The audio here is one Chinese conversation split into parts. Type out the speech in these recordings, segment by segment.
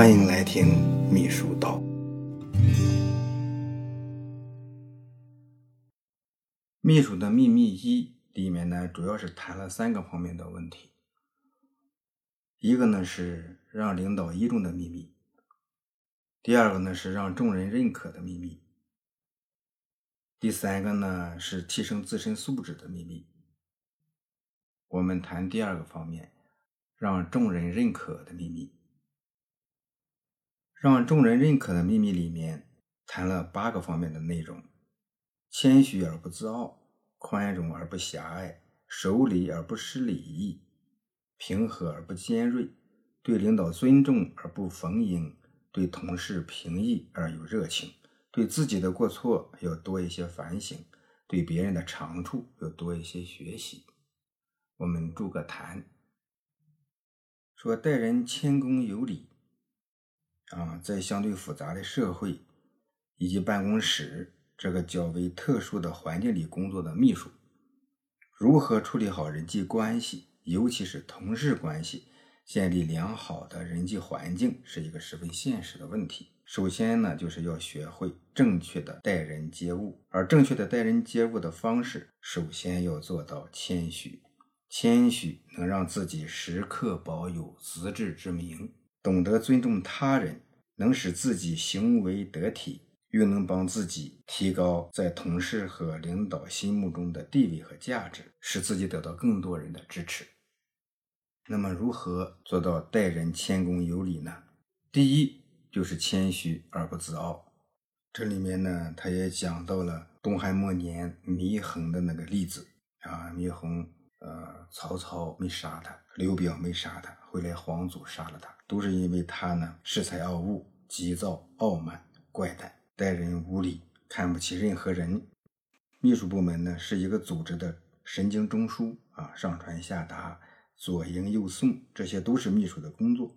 欢迎来听秘书道。秘书的秘密一里面呢，主要是谈了三个方面的问题。一个呢是让领导倚重的秘密，第二个呢是让众人认可的秘密，第三个呢是提升自身素质的秘密。我们谈第二个方面，让众人认可的秘密。让众人认可的秘密里面谈了八个方面的内容：谦虚而不自傲，宽容而不狭隘，守礼而不失礼仪，平和而不尖锐，对领导尊重而不逢迎，对同事平易而有热情，对自己的过错要多一些反省，对别人的长处要多一些学习。我们注个谈，说待人谦恭有礼啊，在相对复杂的社会以及办公室这个较为特殊的环境里工作的秘书，如何处理好人际关系，尤其是同事关系，建立良好的人际环境，是一个十分现实的问题。首先呢，就是要学会正确的待人接物，而正确的待人接物的方式，首先要做到谦虚。谦虚能让自己时刻保有自知之明，懂得尊重他人，能使自己行为得体，又能帮自己提高在同事和领导心目中的地位和价值，使自己得到更多人的支持。那么，如何做到待人谦恭有礼呢？第一，就是谦虚而不自傲。这里面呢，他也讲到了东汉末年祢衡的那个例子啊，祢衡。呃，曹操没杀他，刘表没杀他，后来皇祖杀了他，都是因为他呢恃才傲物、急躁、傲慢、怪诞、待人无礼、看不起任何人。秘书部门呢是一个组织的神经中枢啊，上传下达、左迎右送，这些都是秘书的工作。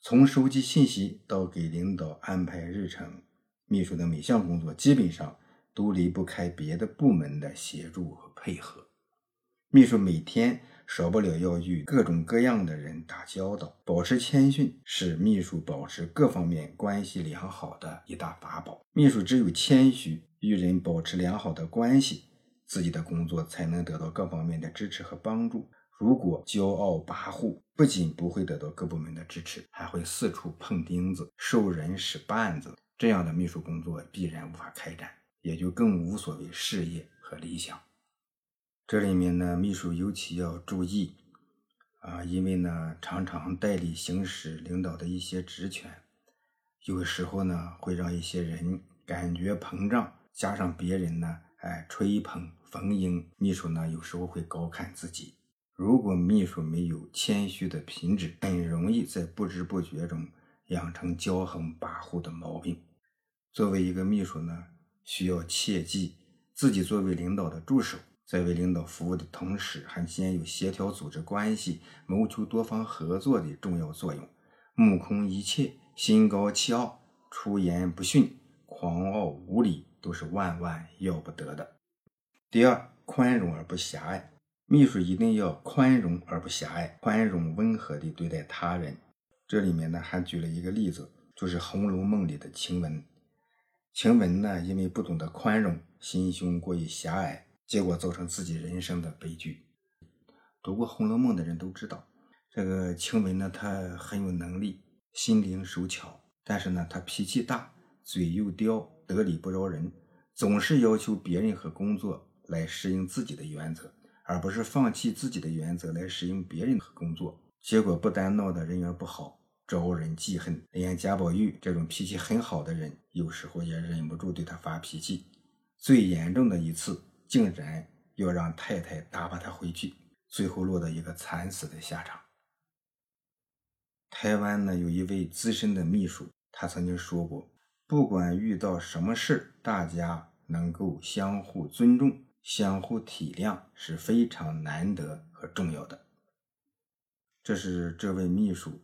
从收集信息到给领导安排日程，秘书的每项工作基本上都离不开别的部门的协助和配合。秘书每天少不了要与各种各样的人打交道，保持谦逊是秘书保持各方面关系良好的一大法宝。秘书只有谦虚，与人保持良好的关系，自己的工作才能得到各方面的支持和帮助。如果骄傲跋扈，不仅不会得到各部门的支持，还会四处碰钉子，受人使绊子，这样的秘书工作必然无法开展，也就更无所谓事业和理想。这里面呢，秘书尤其要注意啊，因为呢，常常代理行使领导的一些职权，有时候呢，会让一些人感觉膨胀，加上别人呢，哎，吹捧逢迎，秘书呢，有时候会高看自己。如果秘书没有谦虚的品质，很容易在不知不觉中养成骄横跋扈的毛病。作为一个秘书呢，需要切记自己作为领导的助手。在为领导服务的同时，还兼有协调组织关系、谋求多方合作的重要作用。目空一切、心高气傲、出言不逊、狂傲无礼，都是万万要不得的。第二，宽容而不狭隘。秘书一定要宽容而不狭隘，宽容温和地对待他人。这里面呢，还举了一个例子，就是《红楼梦》里的晴雯。晴雯呢，因为不懂得宽容，心胸过于狭隘。结果造成自己人生的悲剧。读过《红楼梦》的人都知道，这个晴雯呢，她很有能力，心灵手巧，但是呢，她脾气大，嘴又刁，得理不饶人，总是要求别人和工作来适应自己的原则，而不是放弃自己的原则来适应别人和工作。结果不但闹得人缘不好，招人记恨，连贾宝玉这种脾气很好的人，有时候也忍不住对他发脾气。最严重的一次。竟然要让太太打发他回去，最后落得一个惨死的下场。台湾呢有一位资深的秘书，他曾经说过，不管遇到什么事大家能够相互尊重、相互体谅是非常难得和重要的。这是这位秘书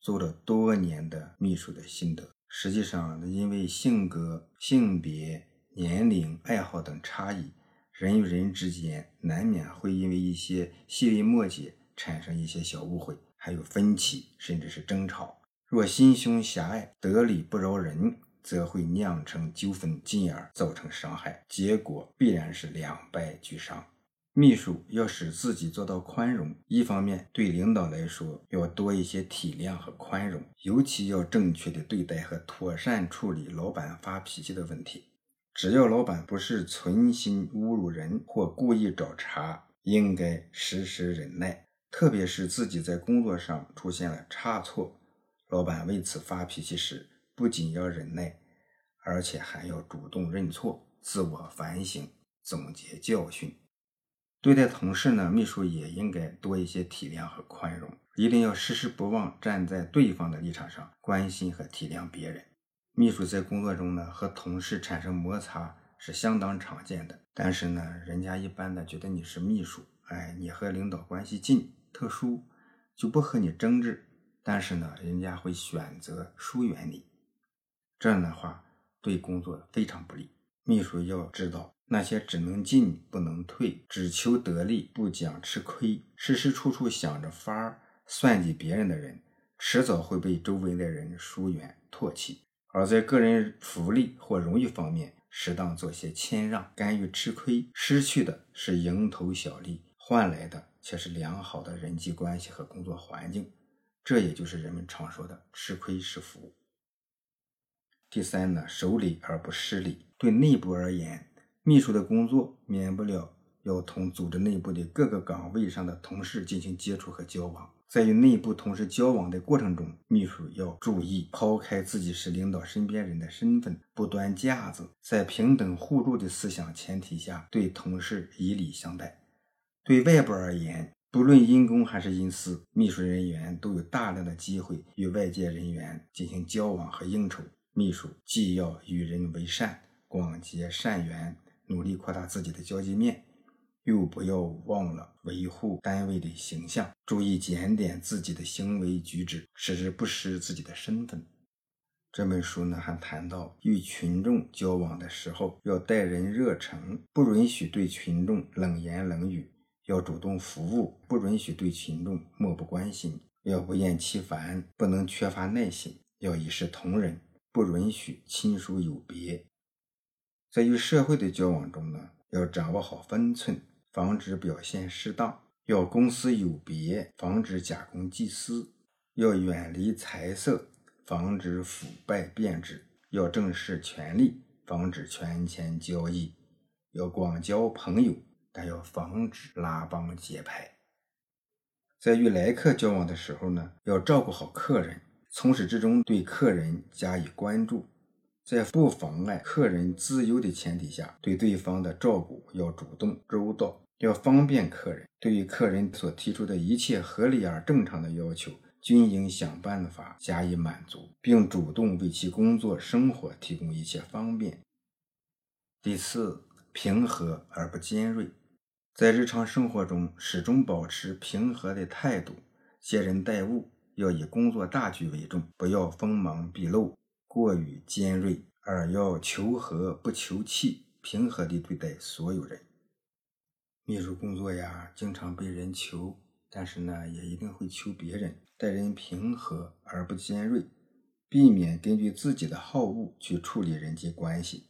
做了多年的秘书的心得。实际上，因为性格、性别、年龄、爱好等差异。人与人之间难免会因为一些细微末节产生一些小误会，还有分歧，甚至是争吵。若心胸狭隘，得理不饶人，则会酿成纠纷，进而造成伤害，结果必然是两败俱伤。秘书要使自己做到宽容，一方面对领导来说要多一些体谅和宽容，尤其要正确的对待和妥善处理老板发脾气的问题。只要老板不是存心侮辱人或故意找茬，应该时时忍耐。特别是自己在工作上出现了差错，老板为此发脾气时，不仅要忍耐，而且还要主动认错、自我反省、总结教训。对待同事呢，秘书也应该多一些体谅和宽容，一定要时时不忘站在对方的立场上，关心和体谅别人。秘书在工作中呢，和同事产生摩擦是相当常见的。但是呢，人家一般的觉得你是秘书，哎，你和领导关系近、特殊，就不和你争执。但是呢，人家会选择疏远你，这样的话对工作非常不利。秘书要知道，那些只能进不能退、只求得利不讲吃亏、时时处处想着法儿算计别人的人，迟早会被周围的人疏远、唾弃。而在个人福利或荣誉方面，适当做些谦让，甘于吃亏，失去的是蝇头小利，换来的却是良好的人际关系和工作环境。这也就是人们常说的“吃亏是福”。第三呢，守礼而不失礼。对内部而言，秘书的工作免不了要同组织内部的各个岗位上的同事进行接触和交往。在与内部同事交往的过程中，秘书要注意抛开自己是领导身边人的身份，不端架子，在平等互助的思想前提下，对同事以礼相待。对外部而言，不论因公还是因私，秘书人员都有大量的机会与外界人员进行交往和应酬。秘书既要与人为善，广结善缘，努力扩大自己的交际面。又不要忘了维护单位的形象，注意检点自己的行为举止，使之不失自己的身份。这本书呢，还谈到与群众交往的时候要待人热诚，不允许对群众冷言冷语；要主动服务，不允许对群众漠不关心；要不厌其烦，不能缺乏耐心；要一视同仁，不允许亲疏有别。在与社会的交往中呢，要掌握好分寸。防止表现失当，要公私有别，防止假公济私；要远离财色，防止腐败变质；要正视权力，防止权钱交易；要广交朋友，但要防止拉帮结派。在与来客交往的时候呢，要照顾好客人，从始至终对客人加以关注，在不妨碍客人自由的前提下，对对方的照顾要主动周到。要方便客人，对于客人所提出的一切合理而正常的要求，均应想办法加以满足，并主动为其工作生活提供一切方便。第四，平和而不尖锐，在日常生活中始终保持平和的态度，接人待物要以工作大局为重，不要锋芒毕露，过于尖锐，而要求和不求气，平和地对待所有人。秘书工作呀，经常被人求，但是呢，也一定会求别人。待人平和而不尖锐，避免根据自己的好恶去处理人际关系。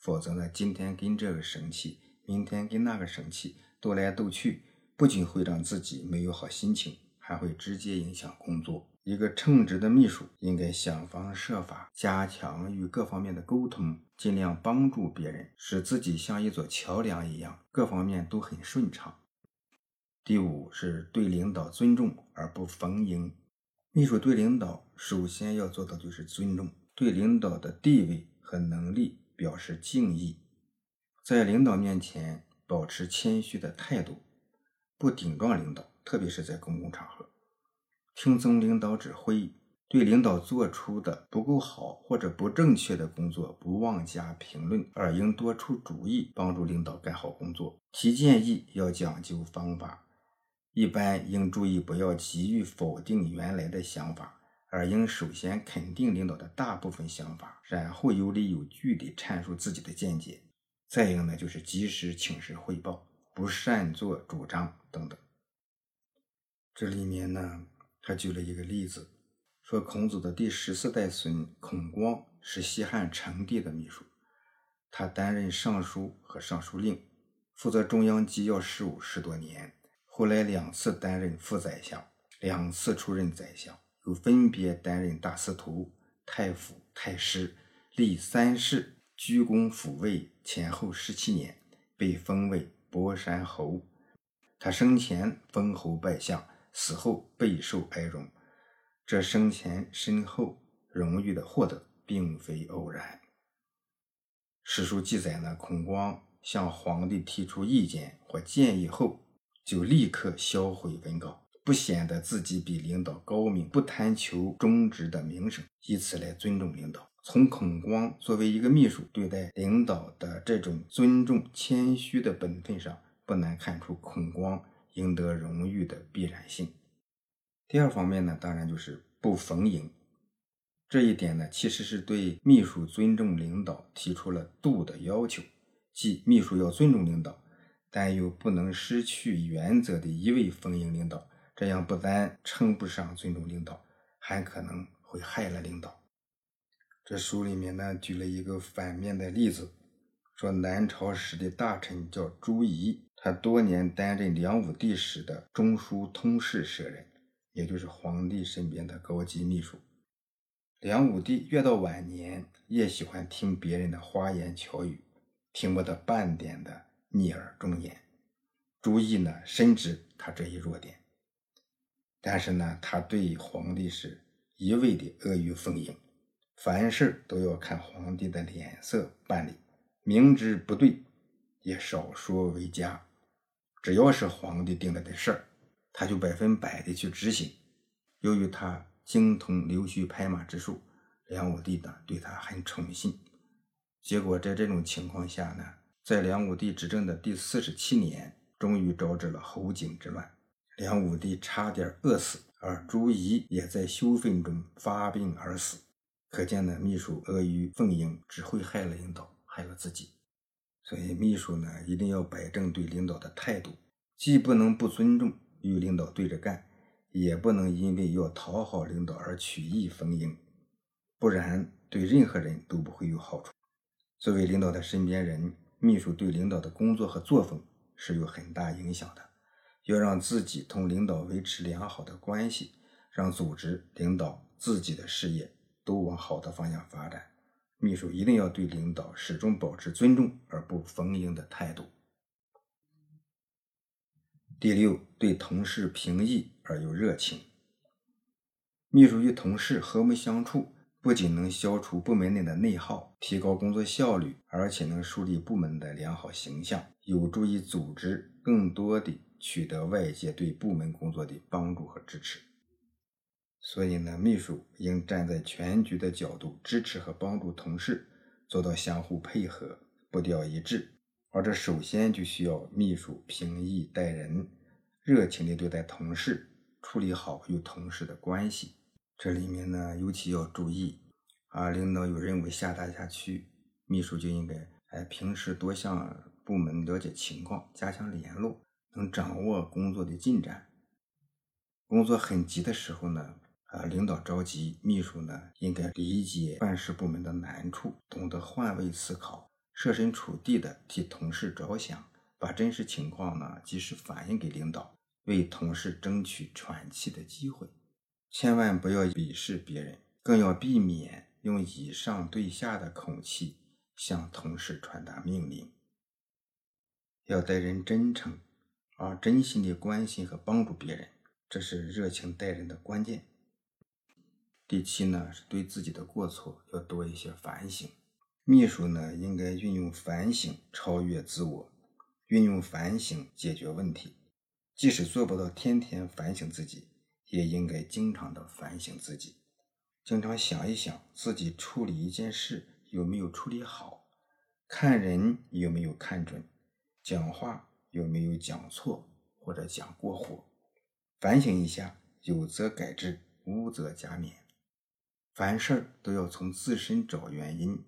否则呢，今天跟这个生气，明天跟那个生气，斗来斗去，不仅会让自己没有好心情，还会直接影响工作。一个称职的秘书应该想方设法加强与各方面的沟通，尽量帮助别人，使自己像一座桥梁一样，各方面都很顺畅。第五是对领导尊重而不逢迎。秘书对领导首先要做到就是尊重，对领导的地位和能力表示敬意，在领导面前保持谦虚的态度，不顶撞领导，特别是在公共场合。听从领导指挥，对领导做出的不够好或者不正确的工作不妄加评论，而应多出主意，帮助领导干好工作。提建议要讲究方法，一般应注意不要急于否定原来的想法，而应首先肯定领导的大部分想法，然后有理有据地阐述自己的见解。再一个呢，就是及时请示汇报，不擅作主张等等。这里面呢。他举了一个例子，说孔子的第十四代孙孔光是西汉成帝的秘书，他担任尚书和尚书令，负责中央机要事务十多年。后来两次担任副宰相，两次出任宰相，又分别担任大司徒、太傅、太师，历三世，居功抚慰，前后十七年，被封为博山侯。他生前封侯拜相，死后备受哀荣。这生前身后荣誉的获得，并非偶然。史书记载呢，孔光向皇帝提出意见或建议后，就立刻销毁文稿，不显得自己比领导高明，不贪求忠直的名声，以此来尊重领导。从孔光作为一个秘书对待领导的这种尊重、谦虚的本分上，不难看出孔光赢得荣誉的必然性。第二方面呢，当然就是不逢迎。这一点呢，其实是对秘书尊重领导提出了度的要求，即秘书要尊重领导，但又不能失去原则的一味逢迎领导。这样不但称不上尊重领导，还可能会害了领导。这书里面呢，举了一个反面的例子，说南朝时的大臣叫朱仪，他多年担任梁武帝时的中书通事舍人。也就是皇帝身边的高级秘书，梁武帝越到晚年，越喜欢听别人的花言巧语，听不得半点的逆耳忠言。朱毅呢，深知他这一弱点，但是呢，他对皇帝是一味的阿谀奉迎，凡事都要看皇帝的脸色办理，明知不对，也少说为佳。只要是皇帝定了的事儿。他就百分百的去执行。由于他精通溜须拍马之术，梁武帝呢对他很宠信。结果在这种情况下呢，在梁武帝执政的第四十七年，终于招致了侯景之乱，梁武帝差点饿死，而朱仪也在羞愤中发病而死。可见呢，秘书阿谀奉迎只会害了领导，害了自己。所以秘书呢，一定要摆正对领导的态度，既不能不尊重。与领导对着干，也不能因为要讨好领导而曲意逢迎，不然对任何人都不会有好处。作为领导的身边人，秘书对领导的工作和作风是有很大影响的。要让自己同领导维持良好的关系，让组织、领导、自己的事业都往好的方向发展，秘书一定要对领导始终保持尊重而不逢迎的态度。第六，对同事平易而又热情。秘书与同事和睦相处，不仅能消除部门内的内耗，提高工作效率，而且能树立部门的良好形象，有助于组织更多的取得外界对部门工作的帮助和支持。所以呢，秘书应站在全局的角度支持和帮助同事，做到相互配合、步调一致。而这首先就需要秘书平易待人，热情地对待同事，处理好与同事的关系。这里面呢，尤其要注意啊，领导有任务下达下去，秘书就应该哎平时多向部门了解情况，加强联络，能掌握工作的进展。工作很急的时候呢，啊，领导着急，秘书呢应该理解办事部门的难处，懂得换位思考。设身处地的替同事着想，把真实情况呢及时反映给领导，为同事争取喘气的机会。千万不要鄙视别人，更要避免用以上对下的口气向同事传达命令。要待人真诚，而真心的关心和帮助别人，这是热情待人的关键。第七呢，是对自己的过错要多一些反省。秘书呢，应该运用反省超越自我，运用反省解决问题。即使做不到天天反省自己，也应该经常的反省自己，经常想一想自己处理一件事有没有处理好，看人有没有看准，讲话有没有讲错或者讲过火。反省一下，有则改之，无则加勉。凡事都要从自身找原因。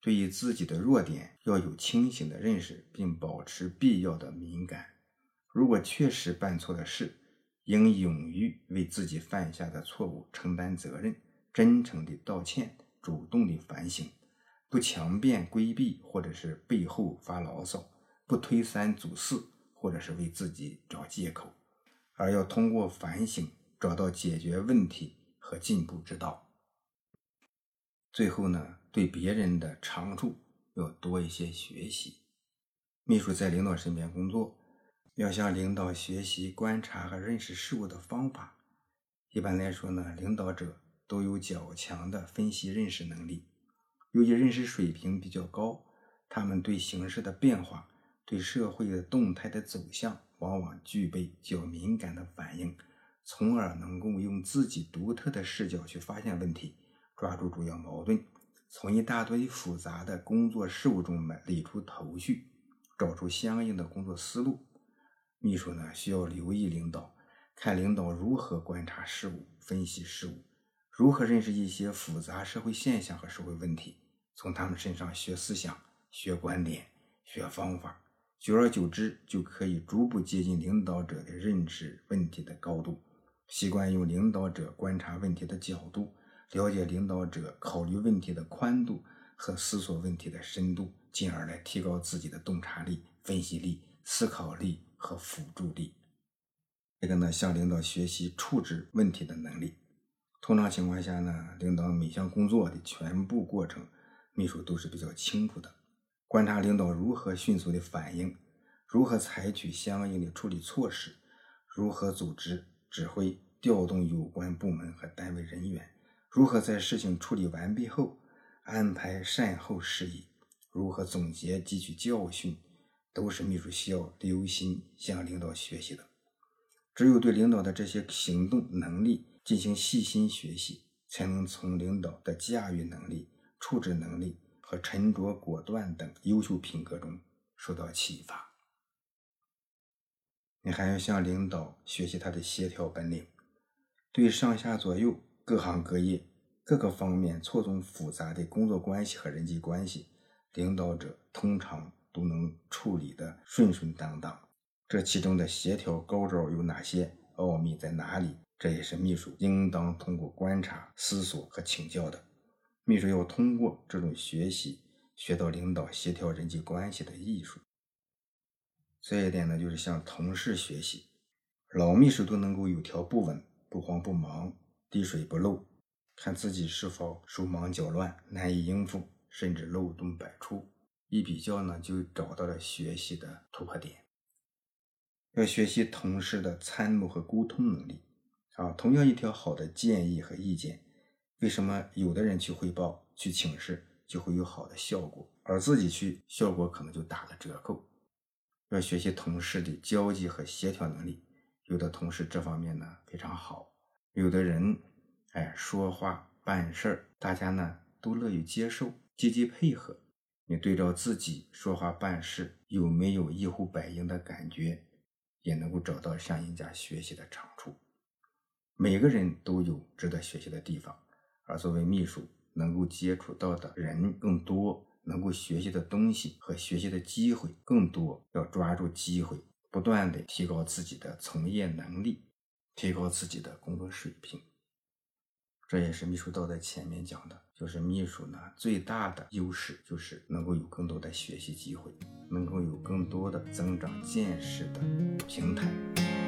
对于自己的弱点要有清醒的认识，并保持必要的敏感。如果确实办错了事，应勇于为自己犯下的错误承担责任，真诚地道歉，主动地反省，不强辩规避，或者是背后发牢骚，不推三阻四，或者是为自己找借口，而要通过反省找到解决问题和进步之道。最后呢，对别人的长处要多一些学习。秘书在领导身边工作。要向领导学习观察和认识事物的方法。一般来说呢，领导者都有较强的分析认识能力，由于认识水平比较高，他们对形势的变化、对社会的动态的走向，往往具备较敏感的反应，从而能够用自己独特的视角去发现问题，抓住主要矛盾，从一大堆复杂的工作事务中理出头绪，找出相应的工作思路。秘书呢，需要留意领导，看领导如何观察事物、分析事物，如何认识一些复杂社会现象和社会问题，从他们身上学思想、学观点、学方法，久而久之，就可以逐步接近领导者的认识问题的高度，习惯用领导者观察问题的角度，了解领导者考虑问题的宽度和思索问题的深度，进而来提高自己的洞察力、分析力、思考力。和辅助力，这个呢，向领导学习处置问题的能力。通常情况下呢，领导每项工作的全部过程，秘书都是比较清楚的。观察领导如何迅速的反应，如何采取相应的处理措施，如何组织、指挥、调动有关部门和单位人员，如何在事情处理完毕后安排善后事宜，如何总结汲取教训。都是秘书需要留心向领导学习的。只有对领导的这些行动能力进行细心学习，才能从领导的驾驭能力、处置能力和沉着果断等优秀品格中受到启发。你还要向领导学习他的协调本领，对上下左右、各行各业各个方面错综复杂的工作关系和人际关系，领导者通常。都能处理的顺顺当当，这其中的协调高招有哪些？奥秘在哪里？这也是秘书应当通过观察、思索和请教的。秘书要通过这种学习，学到领导协调人际关系的艺术。再一点呢，就是向同事学习。老秘书都能够有条不紊、不慌不忙、滴水不漏，看自己是否手忙脚乱、难以应付，甚至漏洞百出。一比较呢，就找到了学习的突破点。要学习同事的参谋和沟通能力啊。同样一条好的建议和意见，为什么有的人去汇报、去请示就会有好的效果，而自己去效果可能就打了折扣？要学习同事的交际和协调能力。有的同事这方面呢非常好，有的人哎说话办事儿，大家呢都乐于接受，积极配合。你对照自己说话办事有没有一呼百应的感觉，也能够找到向人家学习的长处。每个人都有值得学习的地方，而作为秘书，能够接触到的人更多，能够学习的东西和学习的机会更多。要抓住机会，不断的提高自己的从业能力，提高自己的工作水平。这也是秘书道在前面讲的。就是秘书呢，最大的优势就是能够有更多的学习机会，能够有更多的增长见识的平台。